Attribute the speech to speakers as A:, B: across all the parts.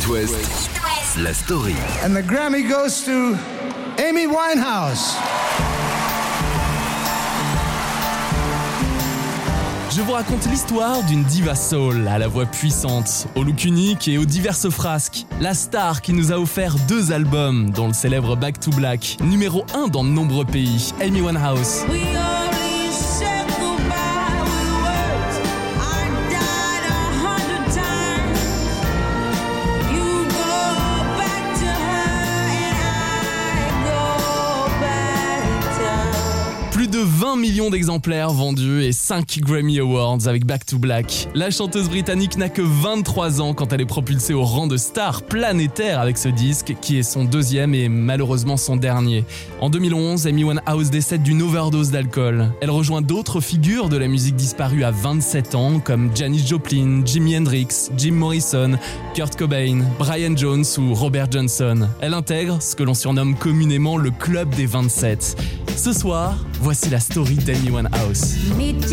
A: It West, la story.
B: And the Grammy goes to Amy Winehouse.
C: Je vous raconte l'histoire d'une diva soul à la voix puissante, au look unique et aux diverses frasques. La star qui nous a offert deux albums, dont le célèbre Back to Black, numéro 1 dans de nombreux pays, Amy Winehouse. 20 millions d'exemplaires vendus et 5 Grammy Awards avec Back to Black. La chanteuse britannique n'a que 23 ans quand elle est propulsée au rang de star planétaire avec ce disque, qui est son deuxième et malheureusement son dernier. En 2011, Amy Winehouse décède d'une overdose d'alcool. Elle rejoint d'autres figures de la musique disparue à 27 ans, comme Janis Joplin, Jimi Hendrix, Jim Morrison, Kurt Cobain, Brian Jones ou Robert Johnson. Elle intègre ce que l'on surnomme communément le Club des 27. Ce soir, voici la story d'Amy Winehouse.
D: Meet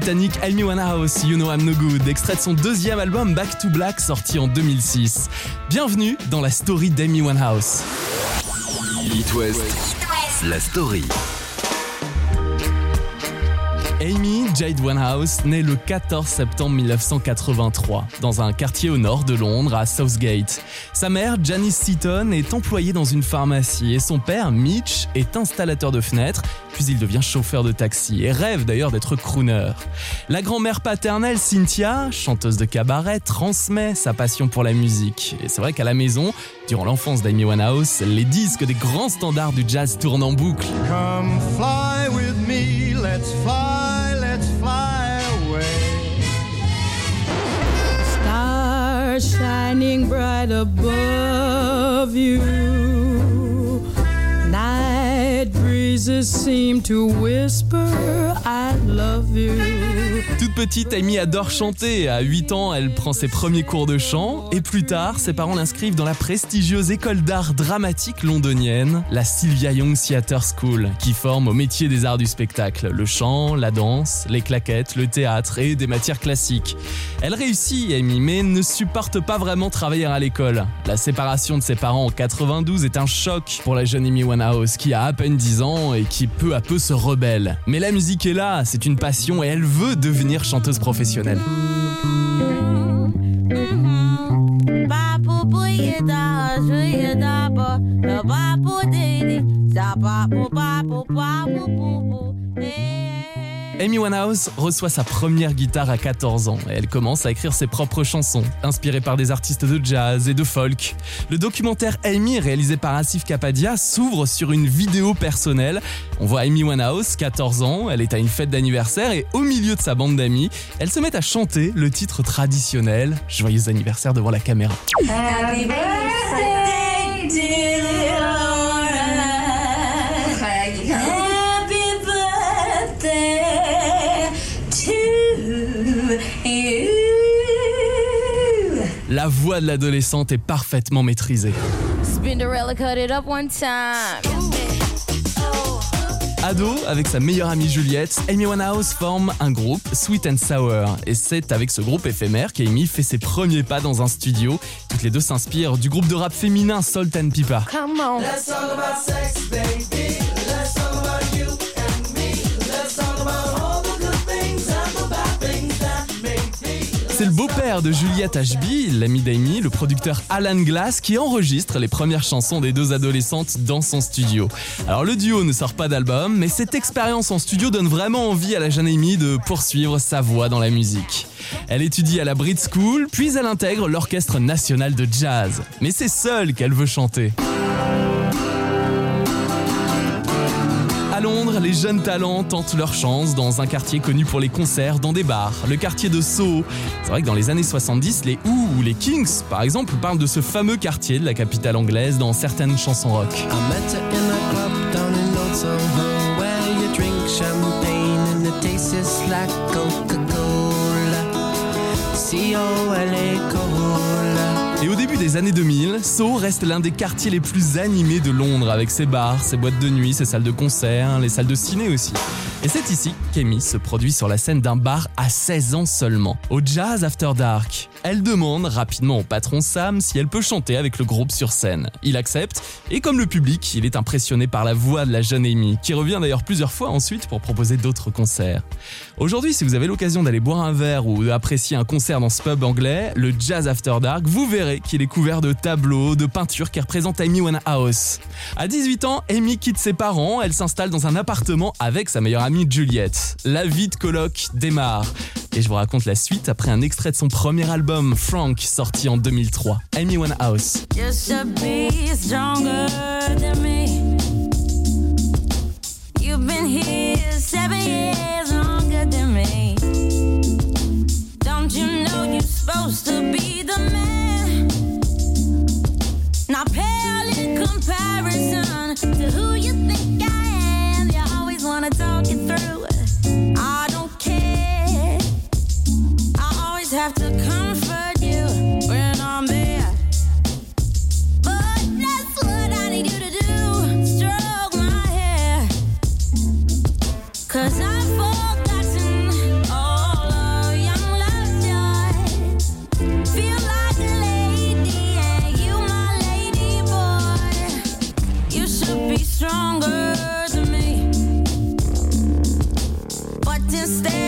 C: britannique Amy Winehouse, You Know I'm No Good, extrait de son deuxième album Back to Black sorti en 2006. Bienvenue dans la story d'Amy Winehouse.
A: It West, la story.
C: Amy Jade Winehouse naît le 14 septembre 1983 dans un quartier au nord de Londres à Southgate. Sa mère Janice Seaton est employée dans une pharmacie et son père Mitch est installateur de fenêtres puis il devient chauffeur de taxi et rêve d'ailleurs d'être crooner. La grand-mère paternelle Cynthia, chanteuse de cabaret, transmet sa passion pour la musique. Et c'est vrai qu'à la maison, durant l'enfance d'Amy Winehouse, les disques des grands standards du jazz tournent en boucle.
D: Shining bright above you. To whisper, I love you.
C: Toute petite, Amy adore chanter. À 8 ans, elle prend ses premiers cours de chant. Et plus tard, ses parents l'inscrivent dans la prestigieuse école d'art dramatique londonienne, la Sylvia Young Theatre School, qui forme au métier des arts du spectacle. Le chant, la danse, les claquettes, le théâtre et des matières classiques. Elle réussit, Amy, mais ne supporte pas vraiment travailler à l'école. La séparation de ses parents en 92 est un choc pour la jeune Amy Winehouse, qui a à peine 10 ans et qui peu à peu se rebelle. Mais la musique est là, c'est une passion et elle veut devenir chanteuse professionnelle. Amy Winehouse reçoit sa première guitare à 14 ans et elle commence à écrire ses propres chansons, inspirées par des artistes de jazz et de folk. Le documentaire Amy, réalisé par Asif Kapadia, s'ouvre sur une vidéo personnelle. On voit Amy Winehouse, 14 ans, elle est à une fête d'anniversaire et au milieu de sa bande d'amis, elle se met à chanter le titre traditionnel Joyeux anniversaire devant la caméra. La voix de l'adolescente est parfaitement maîtrisée.
E: Spinderella cut it up one time.
C: Ado, avec sa meilleure amie Juliette, Amy Winehouse forme un groupe, Sweet and Sour. Et c'est avec ce groupe éphémère qu'Amy fait ses premiers pas dans un studio. Toutes les deux s'inspirent du groupe de rap féminin Salt and Pepper.
E: Come on.
C: C'est le beau-père de Juliette Ashby, l'ami d'Amy, le producteur Alan Glass, qui enregistre les premières chansons des deux adolescentes dans son studio. Alors le duo ne sort pas d'album, mais cette expérience en studio donne vraiment envie à la jeune Amy de poursuivre sa voie dans la musique. Elle étudie à la Brit School, puis elle intègre l'Orchestre National de Jazz. Mais c'est seule qu'elle veut chanter. À Londres, les jeunes talents tentent leur chance dans un quartier connu pour les concerts dans des bars, le quartier de Soho. C'est vrai que dans les années 70, les Who ou les Kings, par exemple, parlent de ce fameux quartier de la capitale anglaise dans certaines chansons rock. Et au début des années 2000, Soho reste l'un des quartiers les plus animés de Londres, avec ses bars, ses boîtes de nuit, ses salles de concert, les salles de ciné aussi. Et c'est ici qu'Amy se produit sur la scène d'un bar à 16 ans seulement, au Jazz After Dark. Elle demande rapidement au patron Sam si elle peut chanter avec le groupe sur scène. Il accepte, et comme le public, il est impressionné par la voix de la jeune Amy, qui revient d'ailleurs plusieurs fois ensuite pour proposer d'autres concerts. Aujourd'hui, si vous avez l'occasion d'aller boire un verre ou d'apprécier un concert dans ce pub anglais, le Jazz After Dark, vous verrez qu'il est couvert de tableaux, de peintures qui représentent Amy Winehouse. À 18 ans, Amy quitte ses parents, elle s'installe dans un appartement avec sa meilleure amie Juliette. La vie de coloc démarre. Et je vous raconte la suite après un extrait de son premier album, Frank, sorti en 2003. Amy Winehouse.
D: Comparison always wanna talk it through. Just stay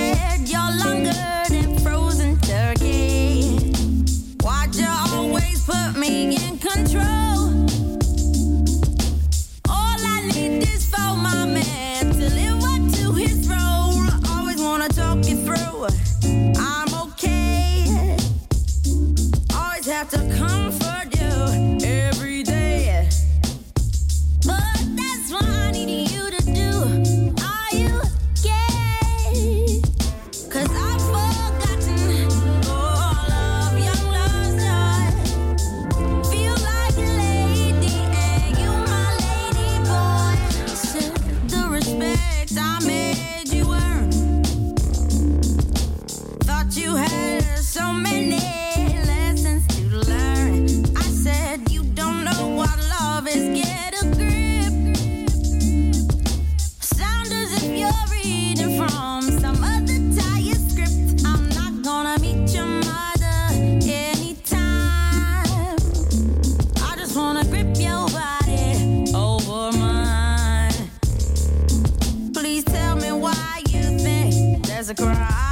D: think there's a crime.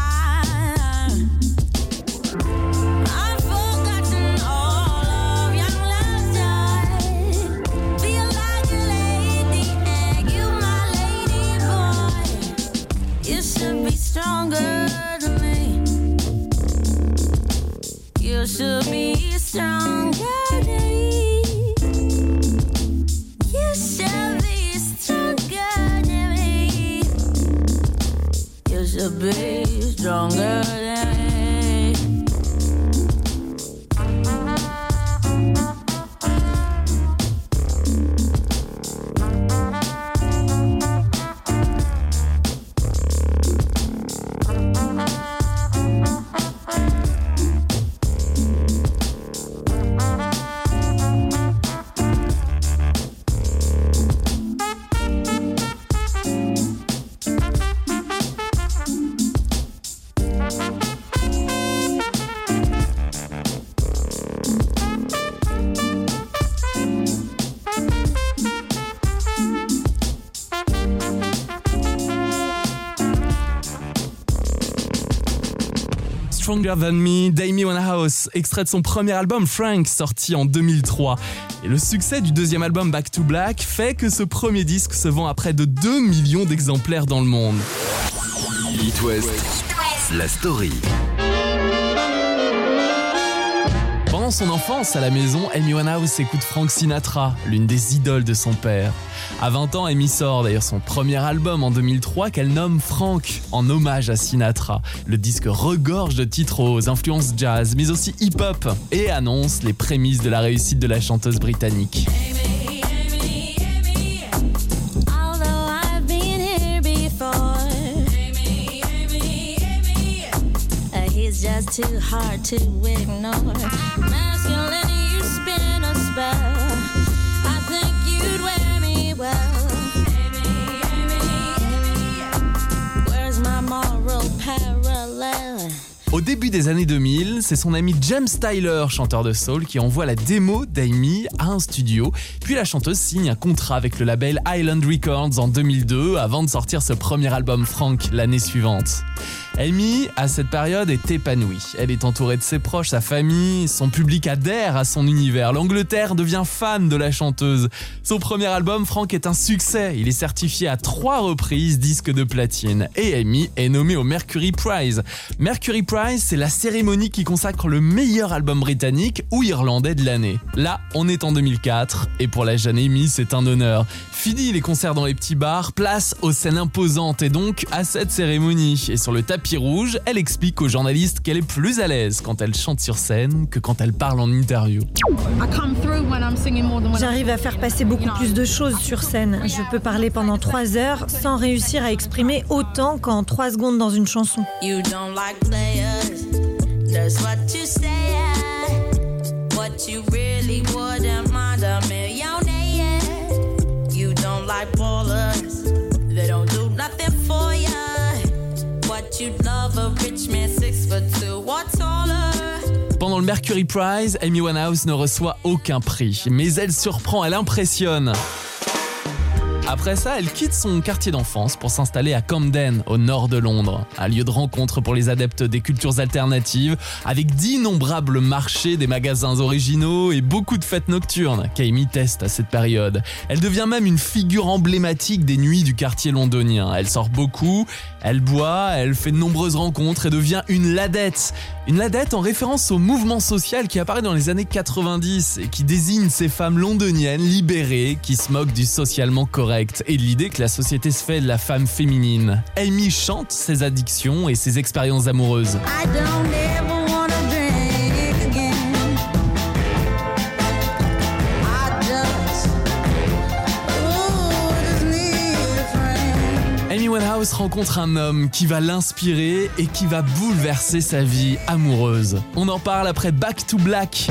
D: Stronger Than Me,
C: d'Amy Winehouse, extrait de son premier album Frank, sorti en 2003. Et le succès du deuxième album Back to Black fait que ce premier disque se vend à près de 2 millions d'exemplaires dans le monde.
A: West, la story.
C: Pendant son enfance à la maison, Amy Winehouse écoute Frank Sinatra, l'une des idoles de son père. À 20 ans, Amy sort d'ailleurs son premier album en 2003 qu'elle nomme Frank, en hommage à Sinatra. Le disque regorge de titres aux influences jazz, mais aussi hip-hop, et annonce les prémices de la réussite de la chanteuse britannique.
D: Too hard to ignore.
C: Au début des années 2000, c'est son ami James Tyler, chanteur de soul, qui envoie la démo d'Amy à un studio. Puis la chanteuse signe un contrat avec le label Island Records en 2002 avant de sortir ce premier album Frank l'année suivante. Amy, à cette période, est épanouie. Elle est entourée de ses proches, sa famille, son public adhère à son univers. L'Angleterre devient fan de la chanteuse. Son premier album, Frank, est un succès. Il est certifié à trois reprises disque de platine. Et Amy est nommée au Mercury Prize. Mercury Prize, c'est la cérémonie qui consacre le meilleur album britannique ou irlandais de l'année. Là, on est en 2004 et pour la jeune Amy, c'est un honneur. Fini les concerts dans les petits bars, place aux scènes imposantes et donc à cette cérémonie. Et sur le rouge, elle explique aux journalistes qu'elle est plus à l'aise quand elle chante sur scène que quand elle parle en interview.
F: J'arrive à faire passer beaucoup plus de choses sur scène. Je peux parler pendant trois heures sans réussir à exprimer autant qu'en trois secondes dans une chanson.
D: You don't like players,
C: Pendant le Mercury Prize, Amy Winehouse ne reçoit aucun prix, mais elle surprend, elle impressionne.
D: Après ça, elle quitte son quartier d'enfance pour s'installer à Camden, au nord de Londres, un lieu de rencontre pour les adeptes des cultures alternatives, avec d'innombrables marchés, des magasins originaux et beaucoup de fêtes nocturnes qu'Amy teste à cette période. Elle devient même une figure emblématique des nuits du quartier londonien. Elle sort beaucoup, elle boit, elle fait de nombreuses rencontres et devient une ladette. Une ladette en référence au mouvement social qui apparaît dans les années 90 et qui désigne ces femmes londoniennes libérées qui se moquent du socialement correct et de l'idée que la société se fait de la femme féminine. Amy chante ses addictions et ses expériences amoureuses. Rencontre un homme qui va l'inspirer et qui va bouleverser sa vie amoureuse. On en parle après Back to Black.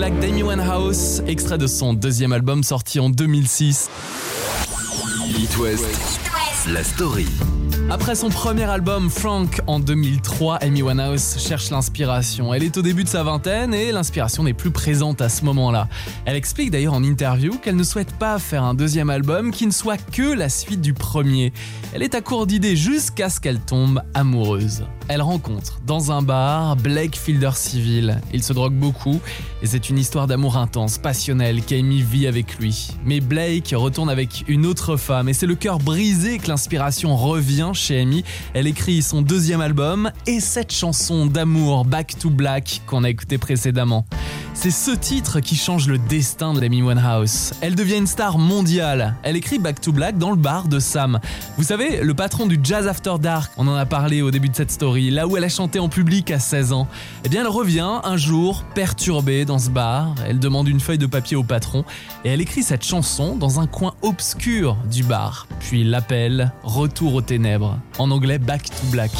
D: Black. D'Amy Winehouse, extrait de son deuxième album sorti en 2006.
A: It West, la story.
D: Après son premier album Frank en 2003, Amy Winehouse cherche l'inspiration. Elle est au début de sa vingtaine et l'inspiration n'est plus présente à ce moment-là. Elle explique d'ailleurs en interview qu'elle ne souhaite pas faire un deuxième album qui ne soit que la suite du premier. Elle est à court d'idées jusqu'à ce qu'elle tombe amoureuse. Elle rencontre dans un bar Blake Fielder Civil. Il se drogue beaucoup et c'est une histoire d'amour intense, passionnelle qu'Amy vit avec lui. Mais Blake retourne avec une autre femme et c'est le cœur brisé que l'inspiration revient chez Amy. Elle écrit son deuxième album et cette chanson d'amour Back to Black qu'on a écouté précédemment.
C: C'est ce titre qui change le destin de Amy Winehouse. Elle devient une star mondiale. Elle écrit Back to Black dans le bar de Sam. Vous savez, le patron du Jazz After Dark, on en a parlé au début de cette story, là où elle a chanté en public à 16 ans. Eh bien, elle revient un jour, perturbée dans ce bar. Elle demande une feuille de papier au patron et elle écrit cette chanson dans un coin obscur du bar. Puis l'appelle Retour aux ténèbres. En anglais, Back to Black.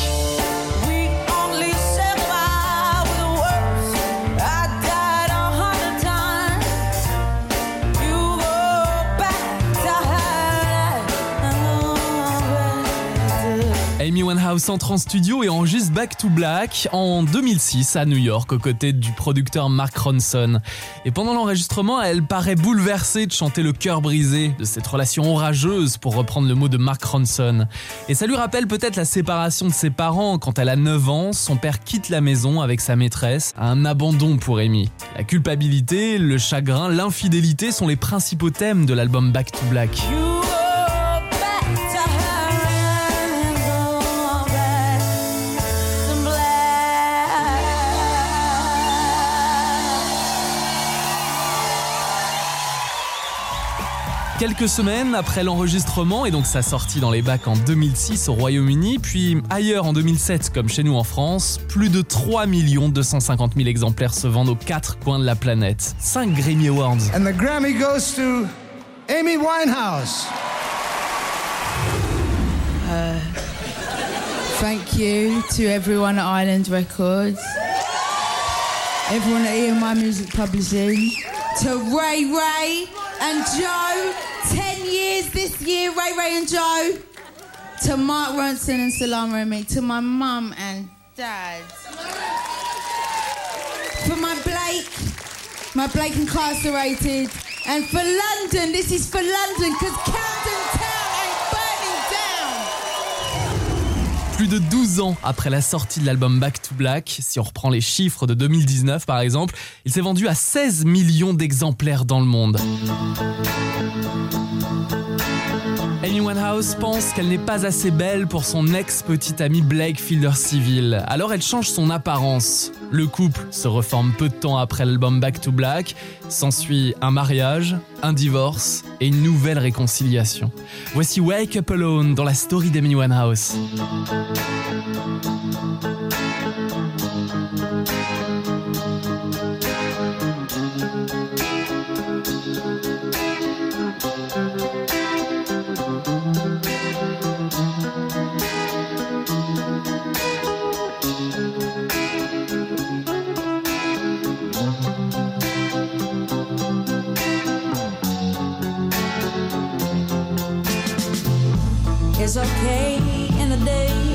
C: Winehouse entre en studio et enregistre Back to Black en 2006 à New York aux côtés du producteur Mark Ronson. Et pendant l'enregistrement, elle paraît bouleversée de chanter le cœur brisé de cette relation orageuse pour reprendre le mot de Mark Ronson. Et ça lui rappelle peut-être la séparation de ses parents quand elle a 9 ans, son père quitte la maison avec sa maîtresse, un abandon pour Amy. La culpabilité, le chagrin, l'infidélité sont les principaux thèmes de l'album Back to Black. Quelques semaines après l'enregistrement et donc sa sortie dans les bacs en 2006 au Royaume-Uni, puis ailleurs en 2007 comme chez nous en France, plus de 3 250 000 exemplaires se vendent aux quatre coins de la planète. 5 Grammy Awards.
B: And the Grammy goes to Amy Winehouse.
G: Thank you to everyone at Island Records, everyone at EMI Music Publishing, to Ray Ray and Joe. 10 years this year, Ray Ray and Joe. To Mark Ronson and Salama and me. To my mum and dad. For my Blake, my Blake incarcerated. And for London, this is for London, because
C: de 12 ans après la sortie de l'album Back to Black, si on reprend les chiffres de 2019 par exemple, il s'est vendu à 16 millions d'exemplaires dans le monde. Amy Winehouse pense qu'elle n'est pas assez belle pour son ex-petit ami Blake Fielder Civil, alors elle change son apparence. Le couple se reforme peu de temps après l'album Back to Black, s'ensuit un mariage, un divorce et une nouvelle réconciliation. Voici Wake Up Alone dans la story d'Amy Winehouse.
D: It's okay in the day.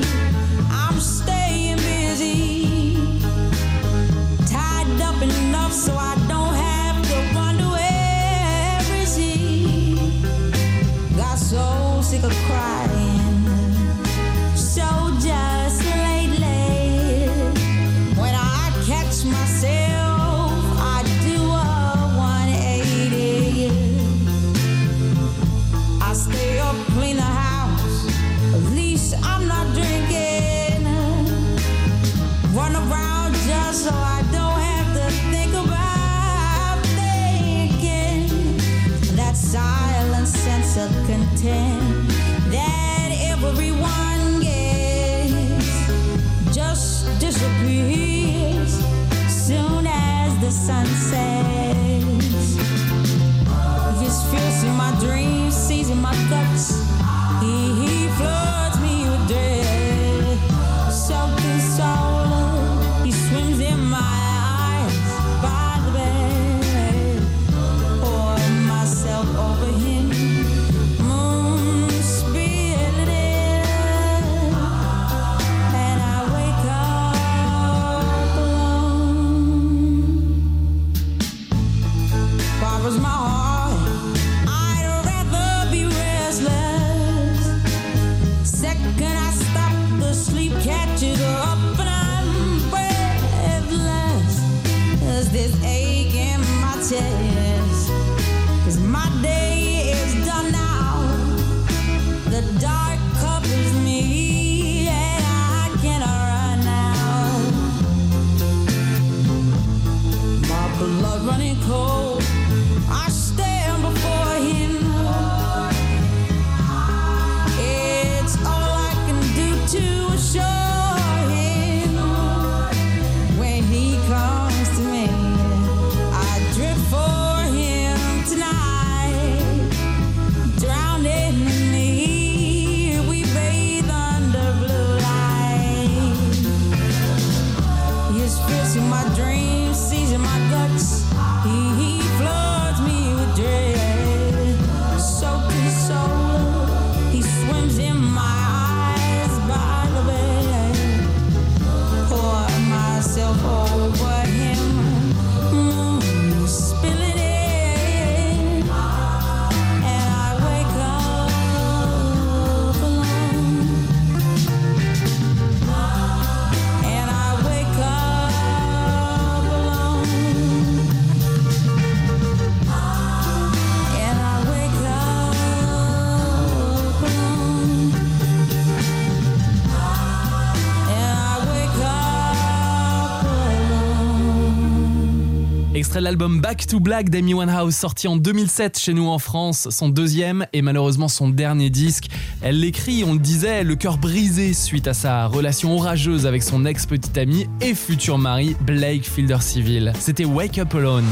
C: L'album Back to Black d'Amy Winehouse, sorti en 2007 chez nous en France, son deuxième et malheureusement son dernier disque. Elle l'écrit, on le disait, le cœur brisé suite à sa relation orageuse avec son ex-petite amie et futur mari Blake Fielder Civil. C'était Wake Up Alone.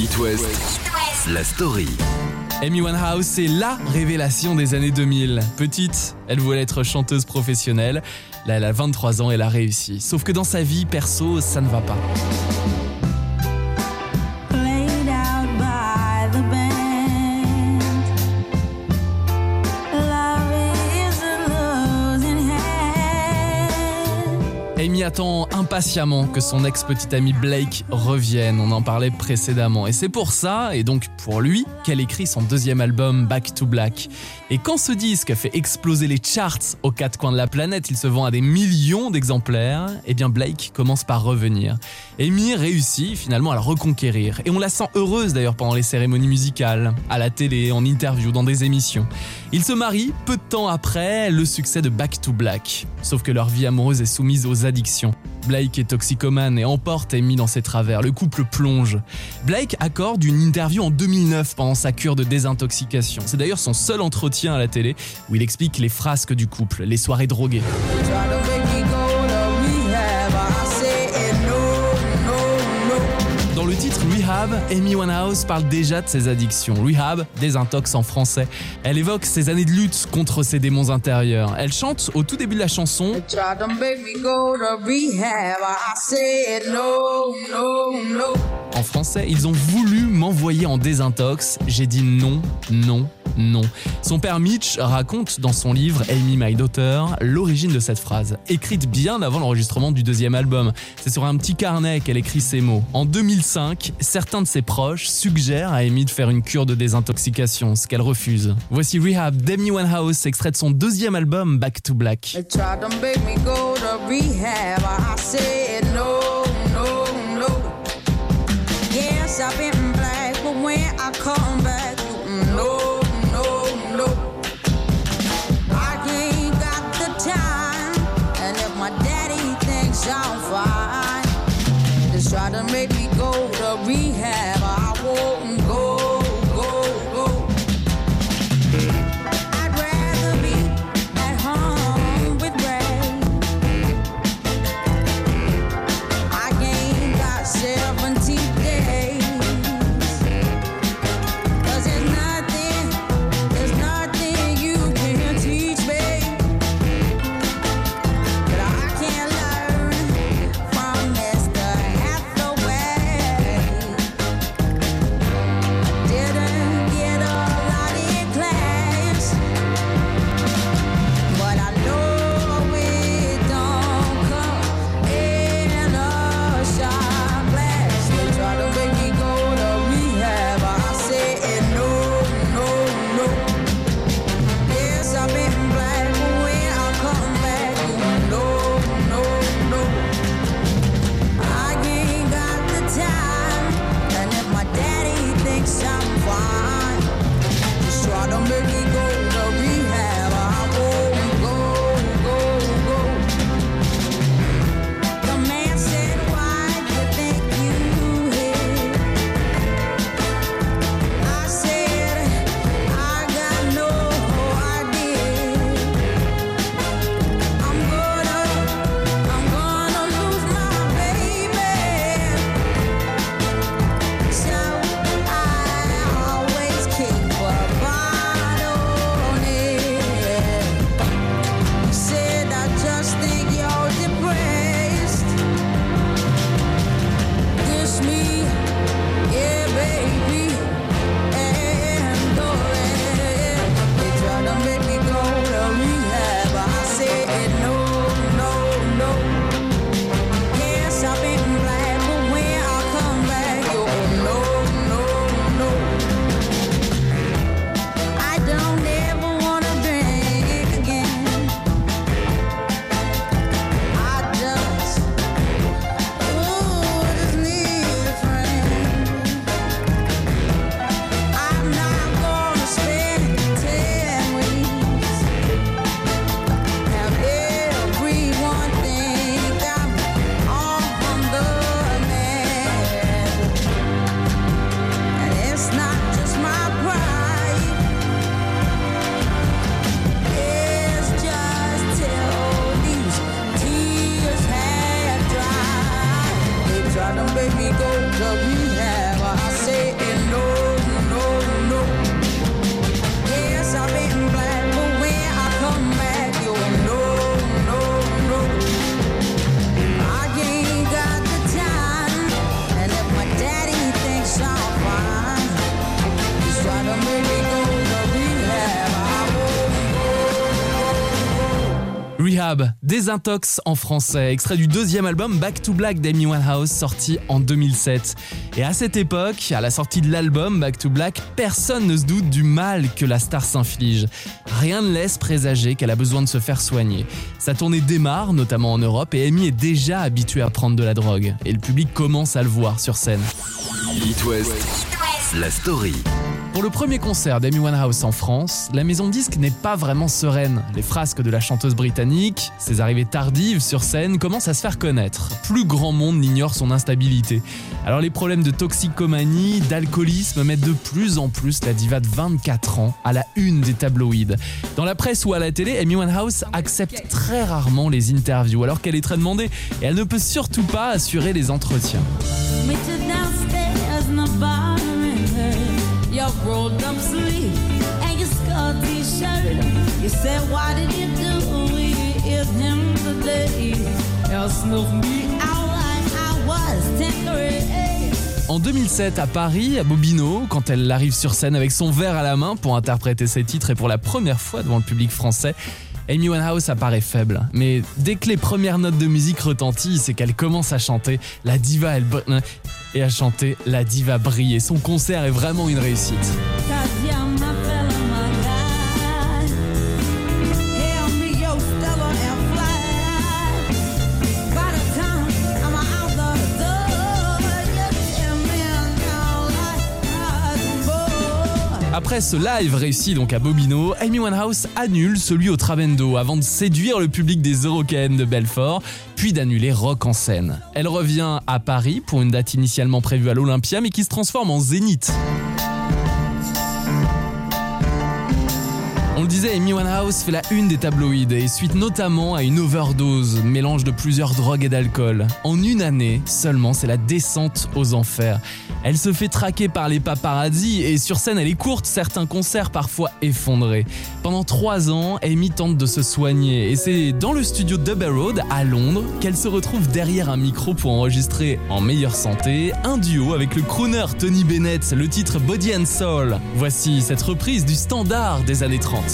A: It West, la story.
C: Amy Winehouse, c'est LA révélation des années 2000. Petite, elle voulait être chanteuse professionnelle. Là, elle a 23 ans, elle a réussi. Sauf que dans sa vie perso, ça ne va pas.
D: Hand.
C: Impatiemment que son ex-petite amie Blake revienne, on en parlait précédemment. Et c'est pour ça, et donc pour lui, qu'elle écrit son deuxième album Back to Black. Et quand ce disque fait exploser les charts aux quatre coins de la planète, il se vend à des millions d'exemplaires, et bien Blake commence par revenir. Amy réussit finalement à le reconquérir, et on la sent heureuse d'ailleurs pendant les cérémonies musicales, à la télé, en interview, dans des émissions. Ils se marient peu de temps après le succès de Back to Black. Sauf que leur vie amoureuse est soumise aux addictions. Blake est toxicomane et emporte Amy dans ses travers. Le couple plonge. Blake accorde une interview en 2009 pendant sa cure de désintoxication. C'est d'ailleurs son seul entretien à la télé où il explique les frasques du couple, les soirées droguées. Dans le titre Rehab, Amy Winehouse parle déjà de ses addictions. Rehab, désintox en français. Elle évoque ses années de lutte contre ses démons intérieurs. Elle chante au tout début de la chanson. En français, ils ont voulu m'envoyer en désintox. J'ai dit non, non, non. Son père Mitch raconte dans son livre Amy My Daughter l'origine de cette phrase, écrite bien avant l'enregistrement du deuxième album. C'est sur un petit carnet qu'elle écrit ces mots. En 2005, certains de ses proches suggèrent à Amy de faire une cure de désintoxication, ce qu'elle refuse. Voici Rehab d'Amy Winehouse, extrait de son deuxième album Back to Black. Désintox en français, extrait du deuxième album Back to Black d'Amy Winehouse sorti en 2007. Et à cette époque, à la sortie de l'album Back to Black, personne ne se doute du mal que la star s'inflige. Rien ne laisse présager qu'elle a besoin de se faire soigner. Sa tournée démarre, notamment en Europe, et Amy est déjà habituée à prendre de la drogue. Et le public commence à le voir sur scène.
A: West, la story.
C: Pour le premier concert d'Amy Winehouse en France, la maison de disques n'est pas vraiment sereine. Les frasques de la chanteuse britannique, ses arrivées tardives sur scène commencent à se faire connaître. Plus grand monde n'ignore son instabilité. Alors les problèmes de toxicomanie, d'alcoolisme mettent de plus en plus la diva de 24 ans à la une des tabloïds. Dans la presse ou à la télé, Amy Winehouse accepte très rarement les interviews alors qu'elle est très demandée et elle ne peut surtout pas assurer les entretiens.
D: Your rolled up sleeve and your skull t-shirt. You said, why did you do it him today? You snuff me out like I was 10th grade.
C: En 2007, à Paris, à Bobino, quand elle arrive sur scène avec son verre à la main pour interpréter ses titres et pour la première fois devant le public français, Amy Winehouse apparaît faible. Mais dès que les premières notes de musique retentissent et qu'elle commence à chanter, la diva, elle... Et à chanter, la diva brille. Et son concert est vraiment une réussite. Après ce live réussi donc à Bobino, Amy Winehouse annule celui au Trabendo avant de séduire le public des Eurocaines de Belfort, puis d'annuler Rock en scène. Elle revient à Paris pour une date initialement prévue à l'Olympia mais qui se transforme en Zénith. Le disait, Amy Winehouse fait la une des tabloïds et suite notamment à une overdose, mélange de plusieurs drogues et d'alcool. En une année seulement, c'est la descente aux enfers. Elle se fait traquer par les paparazzi et sur scène elle est courte, certains concerts parfois effondrés. Pendant trois ans, Amy tente de se soigner et c'est dans le studio Double Road à Londres qu'elle se retrouve derrière un micro pour enregistrer en meilleure santé un duo avec le crooner Tony Bennett, le titre Body and Soul. Voici cette reprise du standard des années 30.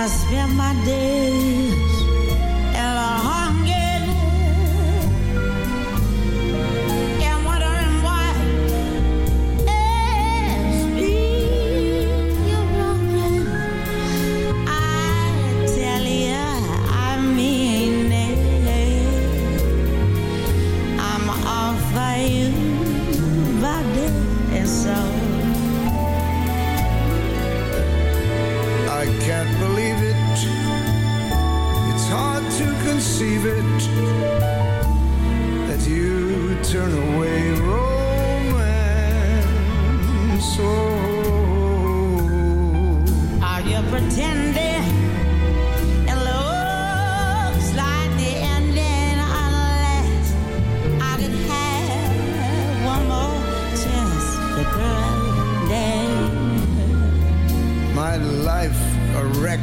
D: I spend my days
B: wreck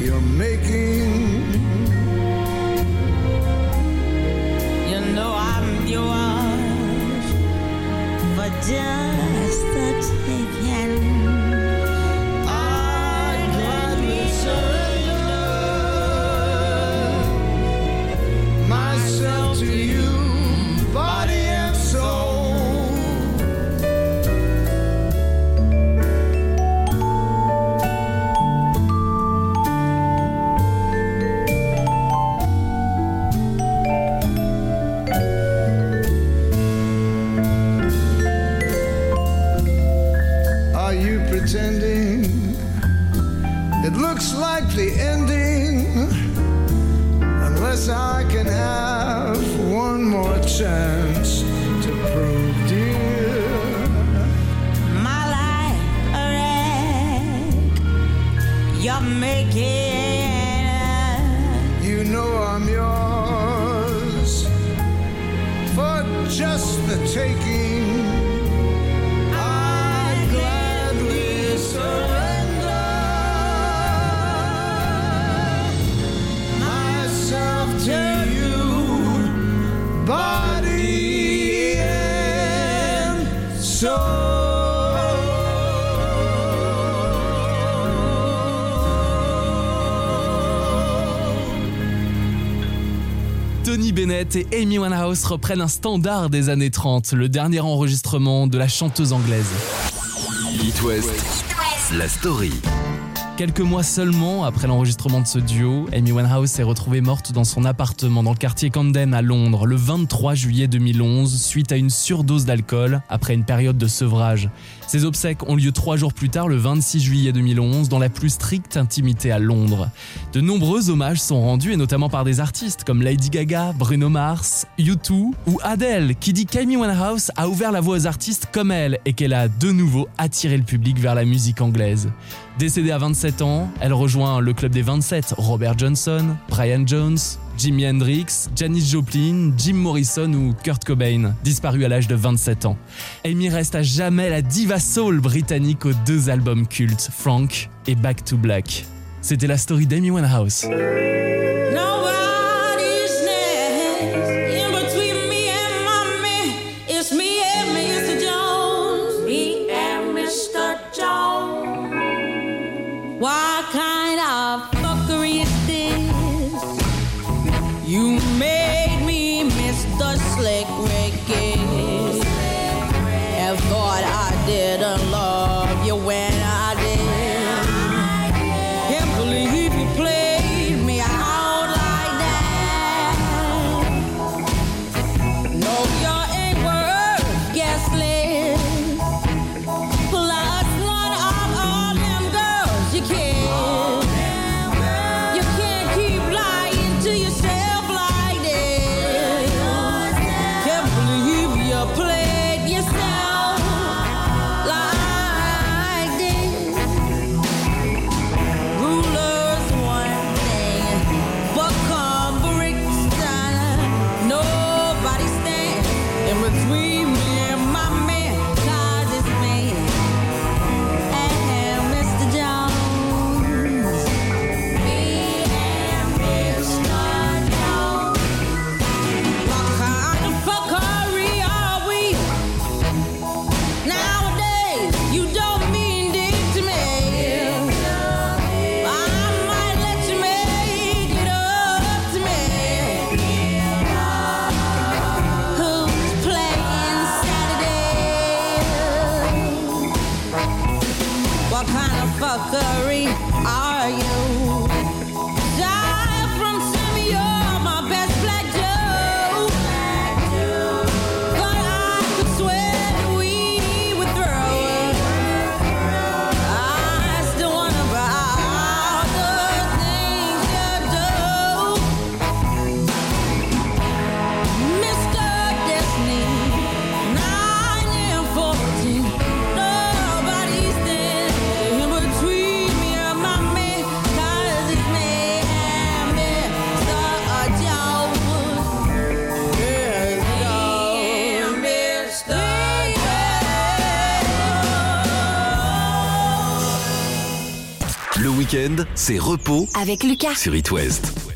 B: you're making.
D: You know I'm yours for just Bennett et Amy Winehouse reprennent un standard des années 30, le dernier enregistrement de la chanteuse anglaise.
A: It West, la story.
D: Quelques mois seulement après l'enregistrement de ce duo, Amy Winehouse s'est retrouvée morte dans son appartement dans le quartier Camden à Londres le 23 juillet 2011 suite à une surdose d'alcool après une période de sevrage. Ses obsèques ont lieu trois jours plus tard le 26 juillet 2011 dans la plus stricte intimité à Londres. De nombreux hommages sont rendus et notamment par des artistes comme Lady Gaga, Bruno Mars, U2 ou Adele qui dit qu'Amy Winehouse a ouvert la voie aux artistes comme elle et qu'elle a de nouveau attiré le public vers la musique anglaise. Décédée à 27 ans, elle rejoint le club des 27, Robert Johnson, Brian Jones, Jimi Hendrix, Janis Joplin, Jim Morrison ou Kurt Cobain, disparu à l'âge de 27 ans. Amy reste à jamais la diva soul britannique aux deux albums cultes, Frank et Back to Black. C'était la story d'Amy Winehouse.
A: C'est repos
E: Avec Lucas.
A: sur It West.